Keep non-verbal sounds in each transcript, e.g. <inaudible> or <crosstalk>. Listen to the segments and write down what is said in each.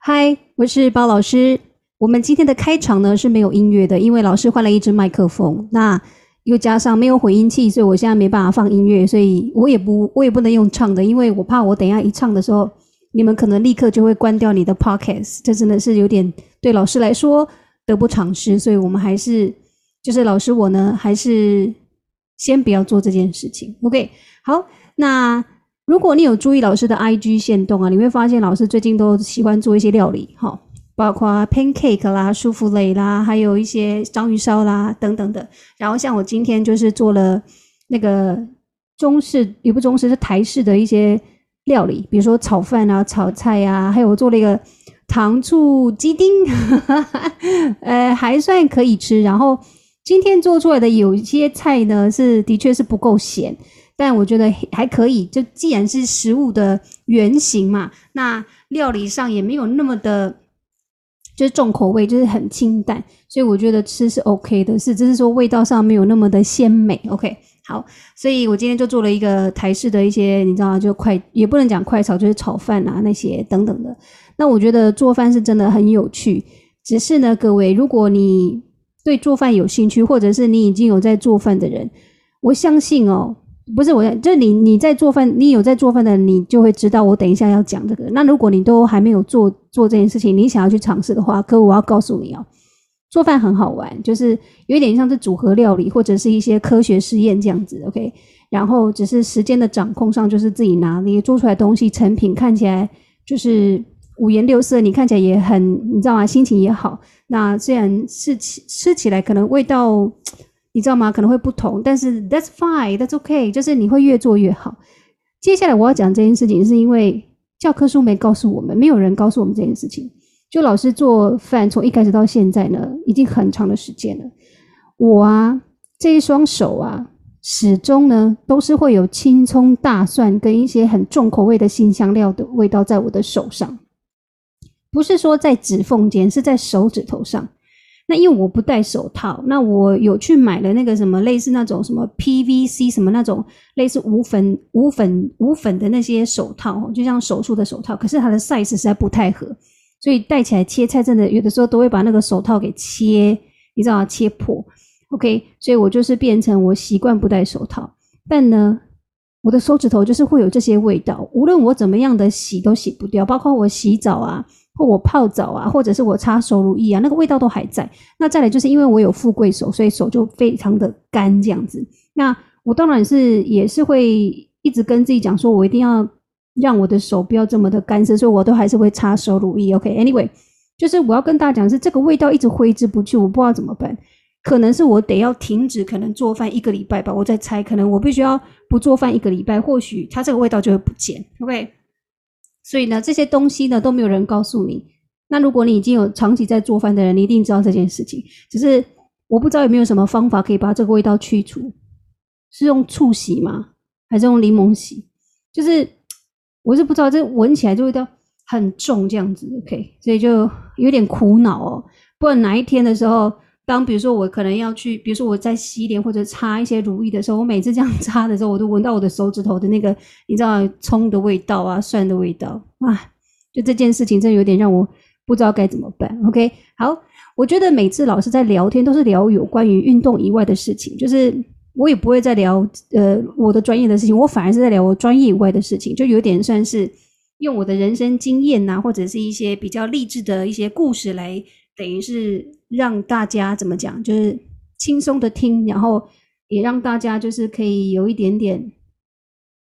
嗨，我是包老师。我们今天的开场呢是没有音乐的，因为老师换了一支麦克风，那又加上没有混音器，所以我现在没办法放音乐，所以我也不我也不能用唱的，因为我怕我等下一唱的时候，你们可能立刻就会关掉你的 podcast，这真的是有点对老师来说得不偿失，所以我们还是就是老师我呢还是先不要做这件事情。OK，好，那。如果你有注意老师的 IG 限动啊，你会发现老师最近都喜欢做一些料理，哈，包括 pancake 啦、舒芙蕾啦，还有一些章鱼烧啦等等的。然后像我今天就是做了那个中式，也不中式，是台式的一些料理，比如说炒饭啊、炒菜啊，还有我做了一个糖醋鸡丁，<laughs> 呃，还算可以吃。然后今天做出来的有一些菜呢，是的确是不够咸。但我觉得还可以，就既然是食物的原型嘛，那料理上也没有那么的，就是重口味，就是很清淡，所以我觉得吃是 OK 的，是只是说味道上没有那么的鲜美。OK，好，所以我今天就做了一个台式的一些，你知道？就快也不能讲快炒，就是炒饭啊那些等等的。那我觉得做饭是真的很有趣，只是呢，各位，如果你对做饭有兴趣，或者是你已经有在做饭的人，我相信哦。不是我，就是你你在做饭，你有在做饭的，你就会知道我等一下要讲这个。那如果你都还没有做做这件事情，你想要去尝试的话，可我要告诉你哦，做饭很好玩，就是有一点像是组合料理或者是一些科学实验这样子，OK。然后只是时间的掌控上，就是自己拿捏做出来东西成品看起来就是五颜六色，你看起来也很，你知道吗？心情也好。那虽然吃吃起来可能味道。你知道吗？可能会不同，但是 that's fine, that's okay，就是你会越做越好。接下来我要讲这件事情，是因为教科书没告诉我们，没有人告诉我们这件事情。就老师做饭从一开始到现在呢，已经很长的时间了。我啊，这一双手啊，始终呢都是会有青葱、大蒜跟一些很重口味的辛香料的味道在我的手上，不是说在指缝间，是在手指头上。那因为我不戴手套，那我有去买了那个什么类似那种什么 PVC 什么那种类似无粉无粉无粉的那些手套，就像手术的手套，可是它的 size 实在不太合，所以戴起来切菜真的有的时候都会把那个手套给切，你知道吗？切破。OK，所以我就是变成我习惯不戴手套，但呢，我的手指头就是会有这些味道，无论我怎么样的洗都洗不掉，包括我洗澡啊。我泡澡啊，或者是我擦手乳液啊，那个味道都还在。那再来就是因为我有富贵手，所以手就非常的干这样子。那我当然是也是会一直跟自己讲说，我一定要让我的手不要这么的干涩，所以我都还是会擦手乳液。OK，Anyway，就是我要跟大家讲是这个味道一直挥之不去，我不知道怎么办。可能是我得要停止，可能做饭一个礼拜吧。我在猜，可能我必须要不做饭一个礼拜，或许它这个味道就会不见。OK。所以呢，这些东西呢都没有人告诉你。那如果你已经有长期在做饭的人，你一定知道这件事情。只是我不知道有没有什么方法可以把这个味道去除，是用醋洗吗？还是用柠檬洗？就是我是不知道，这闻起来就味道很重这样子。OK，所以就有点苦恼哦。不管哪一天的时候。当比如说我可能要去，比如说我在洗脸或者擦一些乳液的时候，我每次这样擦的时候，我都闻到我的手指头的那个，你知道葱的味道啊，蒜的味道啊，就这件事情真的有点让我不知道该怎么办。OK，好，我觉得每次老师在聊天都是聊有关于运动以外的事情，就是我也不会再聊呃我的专业的事情，我反而是在聊我专业以外的事情，就有点算是用我的人生经验呐、或者是一些比较励志的一些故事来。等于是让大家怎么讲，就是轻松的听，然后也让大家就是可以有一点点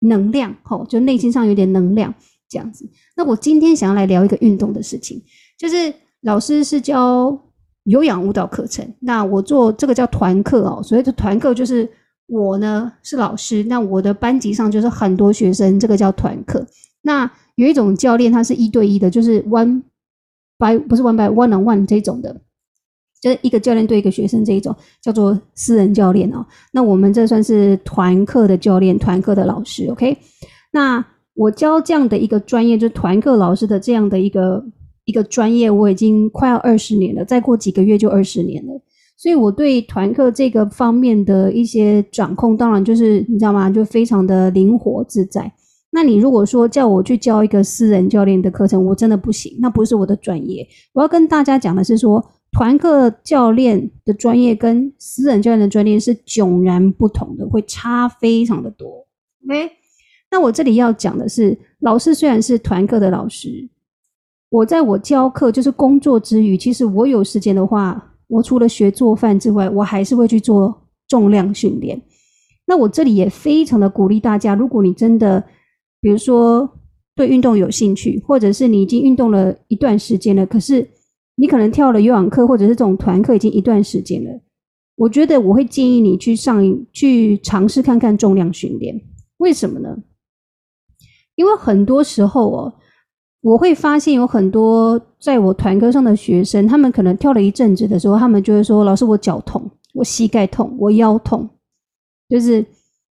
能量，吼，就内心上有点能量这样子。那我今天想要来聊一个运动的事情，就是老师是教有氧舞蹈课程，那我做这个叫团课哦。所谓的团课就是我呢是老师，那我的班级上就是很多学生，这个叫团课。那有一种教练他是一对一的，就是 one。by 不是 one by one on one 这种的，就是一个教练对一个学生这一种叫做私人教练哦。那我们这算是团课的教练，团课的老师。OK，那我教这样的一个专业，就是团课老师的这样的一个一个专业，我已经快要二十年了，再过几个月就二十年了。所以我对团课这个方面的一些掌控，当然就是你知道吗？就非常的灵活自在。那你如果说叫我去教一个私人教练的课程，我真的不行，那不是我的专业。我要跟大家讲的是说，团课教练的专业跟私人教练的专业是迥然不同的，会差非常的多。OK，那我这里要讲的是，老师虽然是团课的老师，我在我教课就是工作之余，其实我有时间的话，我除了学做饭之外，我还是会去做重量训练。那我这里也非常的鼓励大家，如果你真的，比如说对运动有兴趣，或者是你已经运动了一段时间了，可是你可能跳了有氧课或者是这种团课已经一段时间了，我觉得我会建议你去上去尝试看看重量训练。为什么呢？因为很多时候哦，我会发现有很多在我团课上的学生，他们可能跳了一阵子的时候，他们就会说：“老师，我脚痛，我膝盖痛，我腰痛。”就是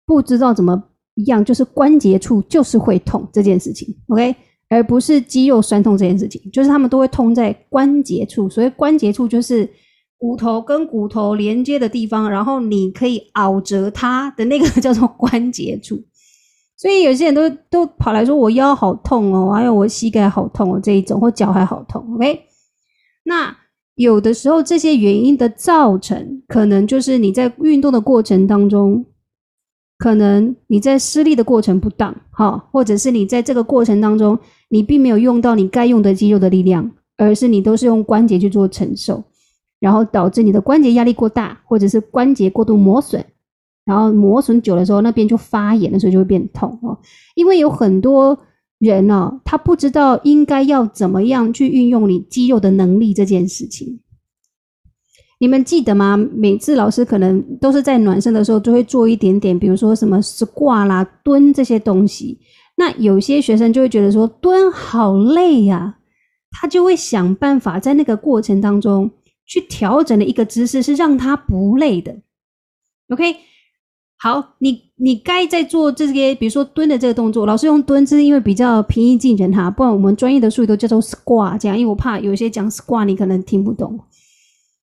不知道怎么一样，就是关节处就是会痛这件事情，OK，而不是肌肉酸痛这件事情，就是他们都会痛在关节处。所以关节处就是骨头跟骨头连接的地方，然后你可以拗折它的那个 <laughs> 叫做关节处。所以有些人都都跑来说我腰好痛哦，还有我膝盖好痛哦这一种，或脚还好痛，OK。那有的时候，这些原因的造成，可能就是你在运动的过程当中，可能你在施力的过程不当，哈，或者是你在这个过程当中，你并没有用到你该用的肌肉的力量，而是你都是用关节去做承受，然后导致你的关节压力过大，或者是关节过度磨损，然后磨损久了之后，那边就发炎的时候就会变痛哦，因为有很多。人呢、他不知道应该要怎么样去运用你肌肉的能力这件事情。你们记得吗？每次老师可能都是在暖身的时候，就会做一点点，比如说什么 squat 啦、蹲这些东西。那有些学生就会觉得说蹲好累呀、他就会想办法在那个过程当中去调整的一个姿势，是让他不累的。OK。好，你你该在做这些，比如说蹲的这个动作，老师用蹲姿，因为比较平易近人哈，不然我们专业的术语都叫做 squat 这样，因为我怕有些讲 squat 你可能听不懂。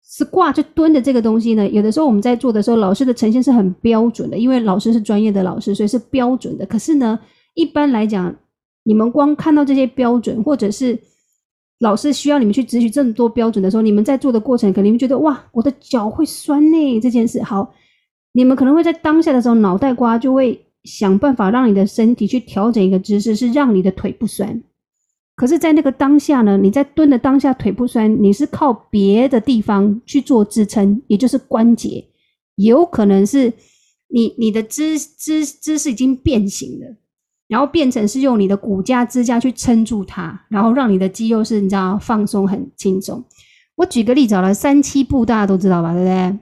squat 就蹲的这个东西呢，有的时候我们在做的时候，老师的呈现是很标准的，因为老师是专业的老师，所以是标准的。可是呢，一般来讲，你们光看到这些标准，或者是老师需要你们去执行这么多标准的时候，你们在做的过程，可能你们觉得哇，我的脚会酸呢，这件事好。你们可能会在当下的时候，脑袋瓜就会想办法让你的身体去调整一个姿势，是让你的腿不酸。可是，在那个当下呢，你在蹲的当下腿不酸，你是靠别的地方去做支撑，也就是关节，有可能是你你的姿姿姿势已经变形了，然后变成是用你的骨架支架去撑住它，然后让你的肌肉是你知道放松很轻松。我举个例子好了，三七步大家都知道吧，对不对？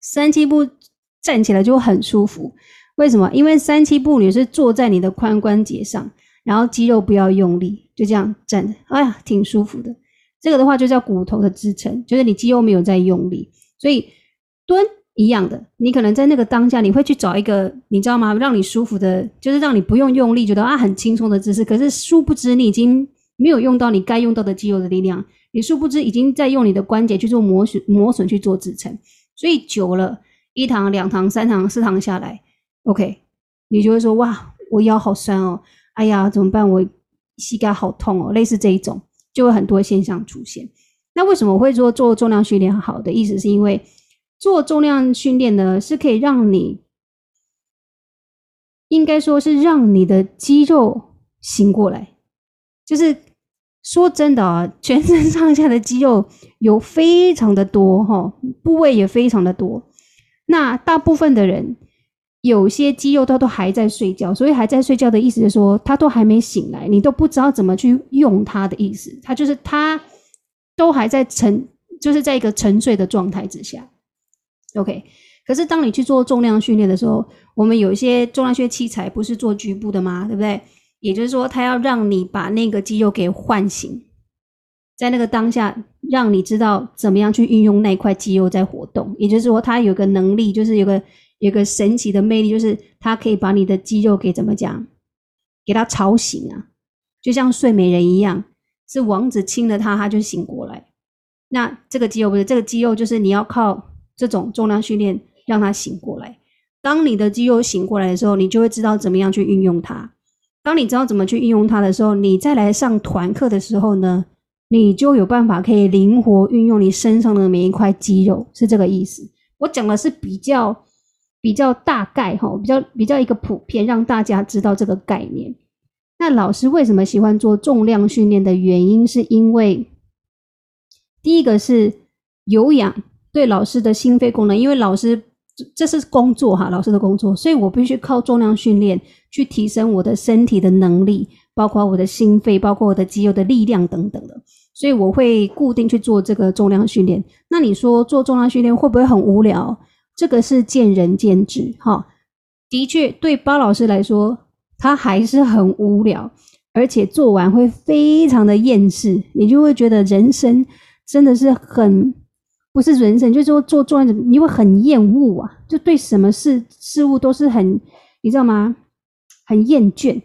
三七步。站起来就很舒服，为什么？因为三七步你是坐在你的髋关节上，然后肌肉不要用力，就这样站着，哎呀，挺舒服的。这个的话就叫骨头的支撑，就是你肌肉没有在用力。所以蹲一样的，你可能在那个当下，你会去找一个你知道吗？让你舒服的，就是让你不用用力，觉得啊很轻松的姿势。可是殊不知你已经没有用到你该用到的肌肉的力量，你殊不知已经在用你的关节去做磨损，磨损去做支撑，所以久了。一堂、两堂、三堂、四堂下来，OK，你就会说哇，我腰好酸哦，哎呀，怎么办？我膝盖好痛哦，类似这一种，就会很多现象出现。那为什么我会说做重量训练好的意思，是因为做重量训练呢，是可以让你，应该说是让你的肌肉醒过来。就是说真的啊，全身上下的肌肉有非常的多哈，部位也非常的多。那大部分的人，有些肌肉他都还在睡觉，所以还在睡觉的意思是说，他都还没醒来，你都不知道怎么去用它的意思。他就是他都还在沉，就是在一个沉睡的状态之下。OK，可是当你去做重量训练的时候，我们有一些重量训练器材不是做局部的吗？对不对？也就是说，他要让你把那个肌肉给唤醒。在那个当下，让你知道怎么样去运用那块肌肉在活动，也就是说，它有个能力，就是有个有个神奇的魅力，就是它可以把你的肌肉给怎么讲，给它吵醒啊，就像睡美人一样，是王子亲了它，它就醒过来。那这个肌肉不是，这个肌肉就是你要靠这种重量训练让它醒过来。当你的肌肉醒过来的时候，你就会知道怎么样去运用它。当你知道怎么去运用它的时候，你再来上团课的时候呢，你就有办法可以灵活运用你身上的每一块肌肉，是这个意思。我讲的是比较比较大概哈，比较比较一个普遍，让大家知道这个概念。那老师为什么喜欢做重量训练的原因，是因为第一个是有氧对老师的心肺功能，因为老师。这是工作哈，老师的工作，所以我必须靠重量训练去提升我的身体的能力，包括我的心肺，包括我的肌肉的力量等等的。所以我会固定去做这个重量训练。那你说做重量训练会不会很无聊？这个是见仁见智哈。的确，对包老师来说，他还是很无聊，而且做完会非常的厌世，你就会觉得人生真的是很。不是人生，就是说做做样子，你会很厌恶啊，就对什么事事物都是很，你知道吗？很厌倦。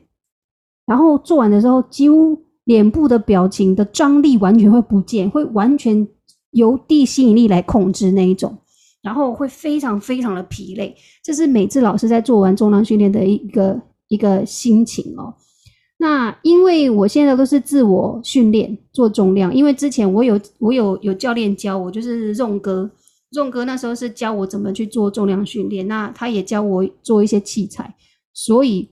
然后做完的时候，几乎脸部的表情的张力完全会不见，会完全由地心引力来控制那一种，然后会非常非常的疲累。这是每次老师在做完重量训练的一个一个心情哦。那因为我现在都是自我训练做重量，因为之前我有我有有教练教我，就是 Ron 哥，Ron 哥那时候是教我怎么去做重量训练，那他也教我做一些器材，所以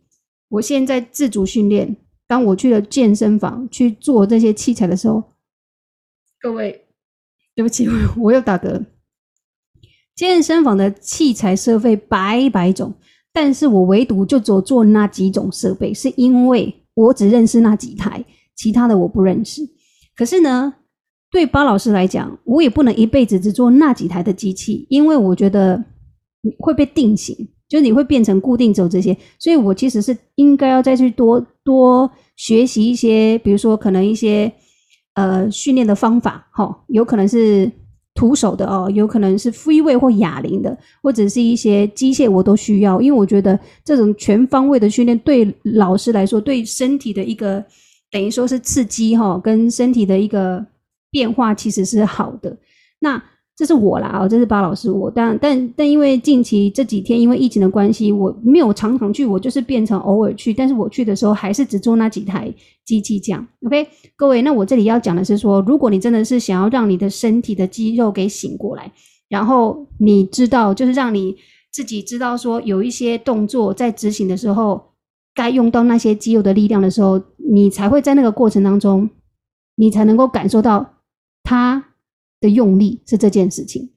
我现在自主训练。当我去了健身房去做这些器材的时候，各位，对不起，<laughs> 我又打嗝。健身房的器材设备百百种，但是我唯独就只有做那几种设备，是因为。我只认识那几台，其他的我不认识。可是呢，对巴老师来讲，我也不能一辈子只做那几台的机器，因为我觉得会被定型，就是你会变成固定走这些。所以我其实是应该要再去多多学习一些，比如说可能一些呃训练的方法，齁，有可能是。徒手的哦，有可能是 free weight 或哑铃的，或者是一些机械，我都需要，因为我觉得这种全方位的训练对老师来说，对身体的一个等于说是刺激哈，跟身体的一个变化其实是好的。那这是我啦，这是巴老师我，但但但因为近期这几天因为疫情的关系，我没有常常去，我就是变成偶尔去，但是我去的时候还是只做那几台机器这样。OK，各位，那我这里要讲的是说，如果你真的是想要让你的身体的肌肉给醒过来，然后你知道，就是让你自己知道说，有一些动作在执行的时候，该用到那些肌肉的力量的时候，你才会在那个过程当中，你才能够感受到它。的用力是这件事情，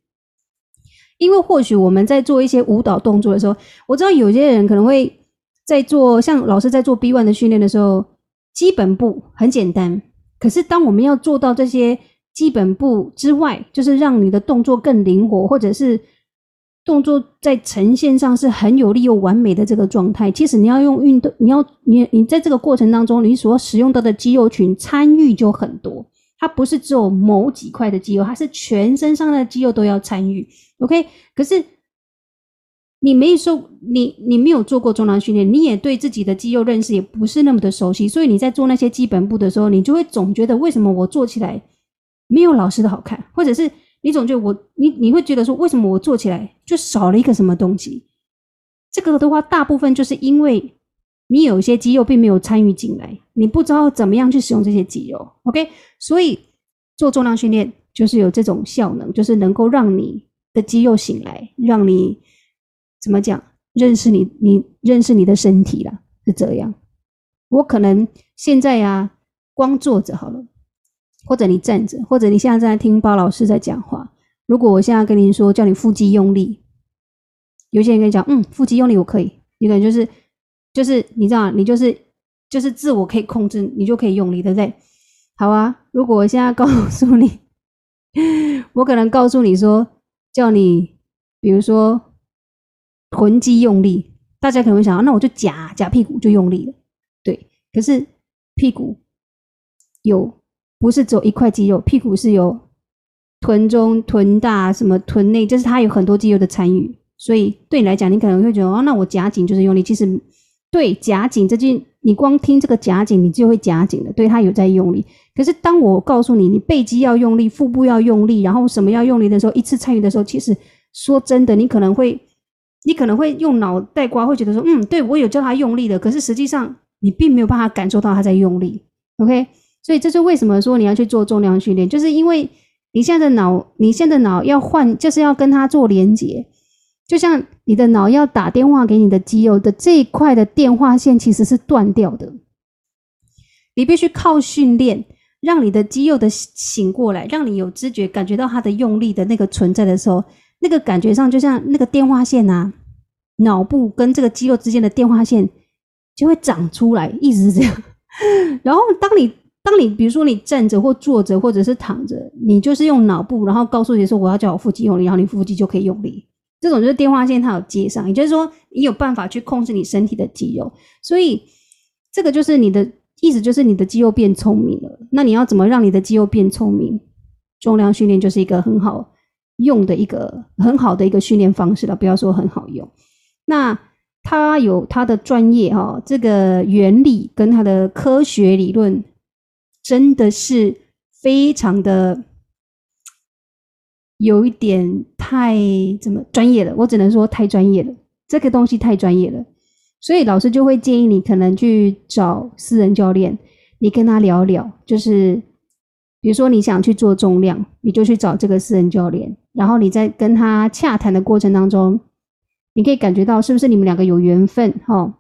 因为或许我们在做一些舞蹈动作的时候，我知道有些人可能会在做，像老师在做 B one 的训练的时候，基本步很简单。可是当我们要做到这些基本步之外，就是让你的动作更灵活，或者是动作在呈现上是很有力又完美的这个状态，其实你要用运动，你要你你在这个过程当中，你所使用到的肌肉群参与就很多。它不是只有某几块的肌肉，它是全身上的肌肉都要参与。OK，可是你没说你你没有做过重量训练，你也对自己的肌肉认识也不是那么的熟悉，所以你在做那些基本步的时候，你就会总觉得为什么我做起来没有老师的好看，或者是你总觉得我你你会觉得说为什么我做起来就少了一个什么东西？这个的话，大部分就是因为。你有一些肌肉并没有参与进来，你不知道怎么样去使用这些肌肉，OK？所以做重量训练就是有这种效能，就是能够让你的肌肉醒来，让你怎么讲，认识你，你认识你的身体啦，是这样。我可能现在呀、光坐着好了，或者你站着，或者你现在正在听包老师在讲话。如果我现在跟您说叫你腹肌用力，有些人跟你讲，嗯，腹肌用力我可以，有可能就是。就是你知道，你就是就是自我可以控制，你就可以用力，对不对？好啊，如果我现在告诉你，<laughs> 我可能告诉你说，叫你比如说臀肌用力，大家可能会想，那我就夹夹屁股就用力了，对。可是屁股有不是只有一块肌肉，屁股是有臀中、臀大、什么臀内，就是它有很多肌肉的参与，所以对你来讲，你可能会觉得，哦，那我夹紧就是用力，其实。对，夹紧这句，你光听这个夹紧，你就会夹紧的。对，它有在用力。可是当我告诉你，你背肌要用力，腹部要用力，然后什么要用力的时候，一次参与的时候，其实说真的，你可能会，你可能会用脑袋瓜，会觉得说，嗯，对，我有叫他用力的。可是实际上，你并没有办法感受到他在用力。OK，所以这是为什么说你要去做重量训练，就是因为你现在的脑，你现在的脑要换，就是要跟他做连接，就像你的脑要打电话给你的肌肉的这一块的电话线其实是断掉的，你必须靠训练。让你的肌肉的醒过来，让你有知觉，感觉到它的用力的那个存在的时候，那个感觉上就像那个电话线啊，脑部跟这个肌肉之间的电话线就会长出来，一直是这样。然后当你当你比如说你站着或坐着或者是躺着，你就是用脑部，然后告诉你说我要叫我腹肌用力，然后你腹肌就可以用力。这种就是电话线它有接上，也就是说你有办法去控制你身体的肌肉，所以这个就是你的。意思就是你的肌肉变聪明了，那你要怎么让你的肌肉变聪明？重量训练就是一个很好用的一个很好的一个训练方式了，不要说很好用。那它有它的专业哈，这个原理跟它的科学理论真的是非常的有一点太怎么专业了，我只能说太专业了，这个东西太专业了。所以老师就会建议你可能去找私人教练，你跟他聊聊，就是比如说你想去做重量，你就去找这个私人教练，然后你在跟他洽谈的过程当中，你可以感觉到是不是你们两个有缘分？哈，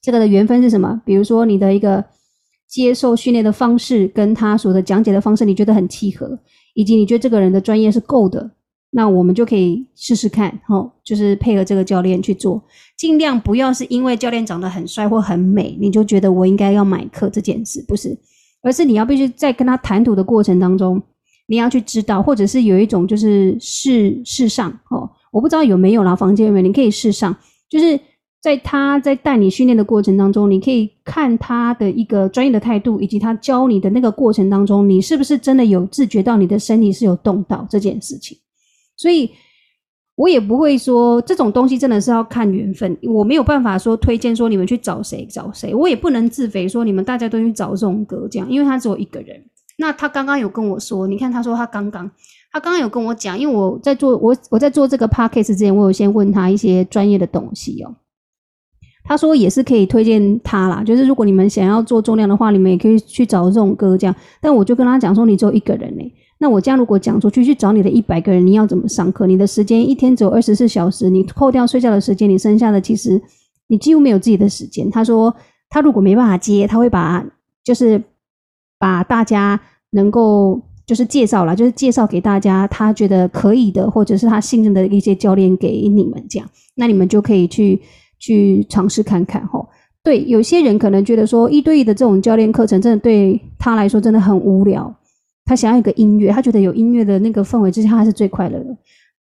这个的缘分是什么？比如说你的一个接受训练的方式跟他所的讲解的方式，你觉得很契合，以及你觉得这个人的专业是够的。那我们就可以试试看，齁，就是配合这个教练去做，尽量不要是因为教练长得很帅或很美，你就觉得我应该要买课这件事，不是，而是你要必须在跟他谈吐的过程当中，你要去知道，或者是有一种就是试试上，哦，我不知道有没有啦，房间里面，你可以试上，就是在他在带你训练的过程当中，你可以看他的一个专业的态度，以及他教你的那个过程当中，你是不是真的有自觉到你的身体是有动到这件事情。所以，我也不会说这种东西真的是要看缘分，我没有办法说推荐说你们去找谁找谁，我也不能自肥说你们大家都去找这种哥这样，因为他只有一个人。那他刚刚有跟我说，你看他说他刚刚，他刚刚有跟我讲，因为我在做我我在做这个 podcast 之前，我有先问他一些专业的东西哦。他说也是可以推荐他啦，就是如果你们想要做重量的话，你们也可以去找这种哥这样。但我就跟他讲说，你只有一个人呢。那我这样如果讲出去去找你的一百个人，你要怎么上课？你的时间一天只有二十四小时，你扣掉睡觉的时间，你剩下的其实你几乎没有自己的时间。他说他如果没办法接，他会把就是把大家能够就是介绍了，就是介绍给大家他觉得可以的，或者是他信任的一些教练给你们这样，那你们就可以去去尝试看看吼。对，有些人可能觉得说一对一的这种教练课程，真的对他来说真的很无聊。他想要一个音乐，他觉得有音乐的那个氛围之下，他是最快乐的。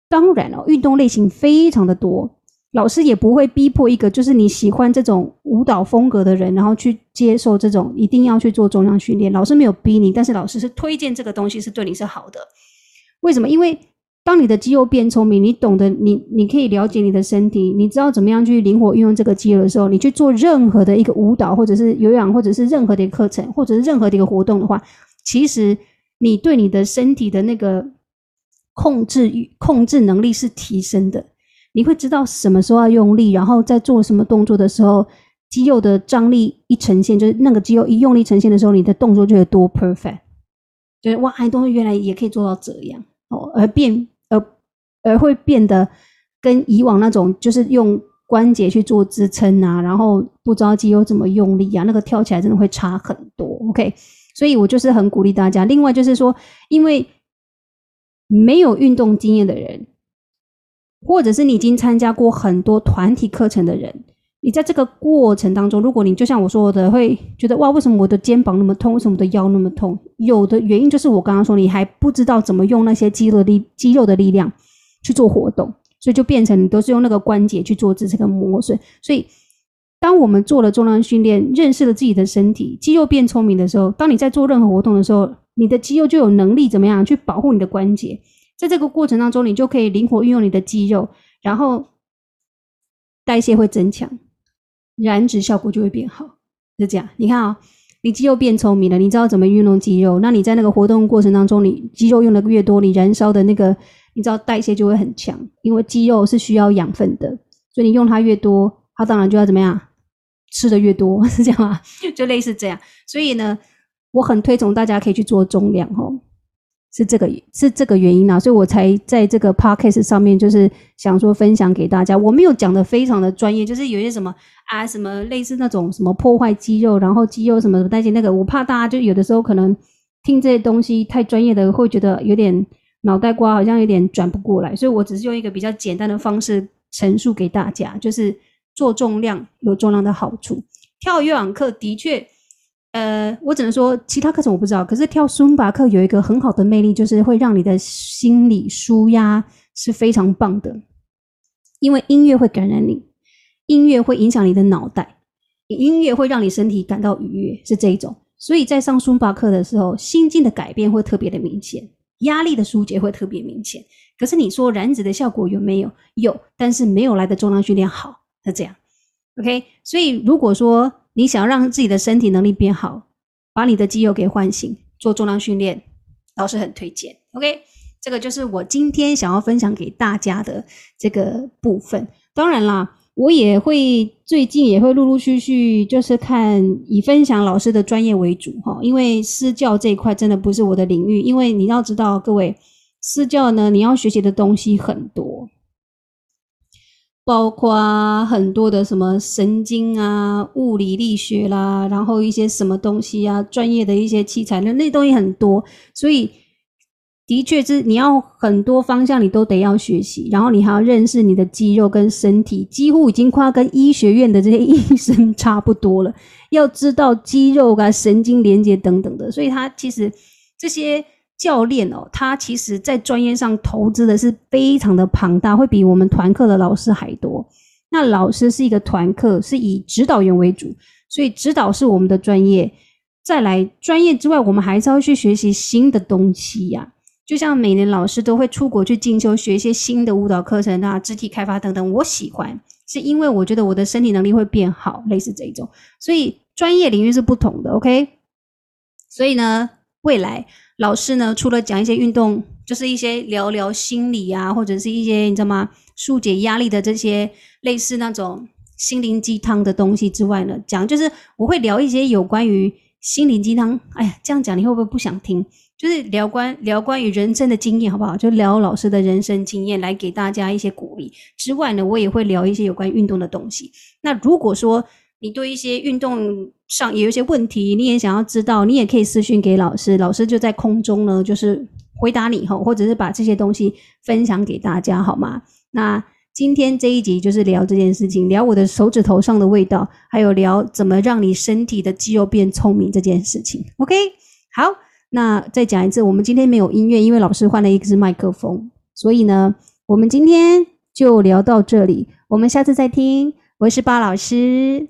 当然了，运动类型非常的多，老师也不会逼迫一个就是你喜欢这种舞蹈风格的人，然后去接受这种一定要去做重量训练。老师没有逼你，但是老师是推荐这个东西是对你是好的。为什么？因为当你的肌肉变聪明，你懂得你你可以了解你的身体，你知道怎么样去灵活运用这个肌肉的时候，你去做任何的一个舞蹈，或者是有氧，或者是任何的一个课程，或者是任何的一个活动的话，其实。你对你的身体的那个控制与控制能力是提升的，你会知道什么时候要用力，然后在做什么动作的时候，肌肉的张力一呈现，就是那个肌肉一用力呈现的时候，你的动作就会多 perfect，就是哇，哎，东西原来也可以做到这样哦，而变而而会变得跟以往那种就是用关节去做支撑啊，然后不知道肌肉怎么用力啊，那个跳起来真的会差很多，OK。所以我就是很鼓励大家。另外就是说，因为没有运动经验的人，或者是你已经参加过很多团体课程的人，你在这个过程当中，如果你就像我说的，会觉得哇，为什么我的肩膀那么痛？为什么我的腰那么痛？有的原因就是我刚刚说，你还不知道怎么用那些肌肉力、肌肉的力量去做活动，所以就变成你都是用那个关节去做支撑跟磨损，所以。当我们做了重量训练，认识了自己的身体，肌肉变聪明的时候，当你在做任何活动的时候，你的肌肉就有能力怎么样去保护你的关节。在这个过程当中，你就可以灵活运用你的肌肉，然后代谢会增强，燃脂效果就会变好。就这样，你看啊、你肌肉变聪明了，你知道怎么运用肌肉，那你在那个活动过程当中，你肌肉用的越多，你燃烧的那个，你知道代谢就会很强，因为肌肉是需要养分的，所以你用它越多，它当然就要怎么样？吃的越多，<laughs> 是这样吗？就类似这样。所以呢，我很推崇大家可以去做重量哦。是这个是这个原因啊，所以我才在这个 podcast 上面，就是想说分享给大家。我没有讲的非常的专业，就是有些什么啊，什么类似那种什么破坏肌肉，然后肌肉什么什么代谢那个，我怕大家就有的时候可能听这些东西太专业的，会觉得有点脑袋瓜好像有点转不过来。所以我只是用一个比较简单的方式陈述给大家，就是做重量有重量的好处，跳有氧课的确。呃，我只能说其他课程我不知道，可是跳孙巴课有一个很好的魅力，就是会让你的心理舒压是非常棒的，因为音乐会感染你，音乐会影响你的脑袋，音乐会让你身体感到愉悦，是这一种。所以在上孙巴课的时候，心境的改变会特别的明显，压力的疏解会特别明显。可是你说燃脂的效果有没有？有，但是没有来的重量训练好，是这样。OK，所以如果说，你想要让自己的身体能力变好，把你的肌肉给唤醒，做重量训练，老师很推荐。OK，这个就是我今天想要分享给大家的这个部分。当然啦，我也会最近也会陆陆续续就是看以分享老师的专业为主哈，因为私教这一块真的不是我的领域。因为你要知道，各位私教呢，你要学习的东西很多。包括很多的什么神经啊、物理力学啦，然后一些什么东西啊，专业的一些器材，那那东西很多，所以的确是你要很多方向你都得要学习，然后你还要认识你的肌肉跟身体，几乎已经快要跟医学院的这些医生差不多了，要知道肌肉啊、神经连接等等的，所以他其实这些。教练哦，他其实在专业上投资的是非常的庞大，会比我们团课的老师还多。那老师是一个团课，是以指导员为主，所以指导是我们的专业。再来专业之外，我们还是要去学习新的东西呀、就像每年老师都会出国去进修，学一些新的舞蹈课程啊、肢体开发等等。我喜欢，是因为我觉得我的身体能力会变好，类似这一种。所以专业领域是不同的，OK。所以呢，未来。老师呢，除了讲一些运动，就是一些聊聊心理啊，或者是一些你知道吗，疏解压力的这些类似那种心灵鸡汤的东西之外呢，讲就是我会聊一些有关于心灵鸡汤。哎呀，这样讲你会不会不想听？就是聊关聊关于人生的经验，好不好？就聊老师的人生经验，来给大家一些鼓励。之外呢，我也会聊一些有关运动的东西。那如果说，你对一些运动上也有一些问题，你也想要知道，你也可以私讯给老师，老师就在空中呢，就是回答你哈，或者是把这些东西分享给大家，好吗？那今天这一集就是聊这件事情，聊我的手指头上的味道，还有聊怎么让你身体的肌肉变聪明这件事情。OK，好，那再讲一次，我们今天没有音乐，因为老师换了一支麦克风，所以呢，我们今天就聊到这里，我们下次再听。我是巴老师。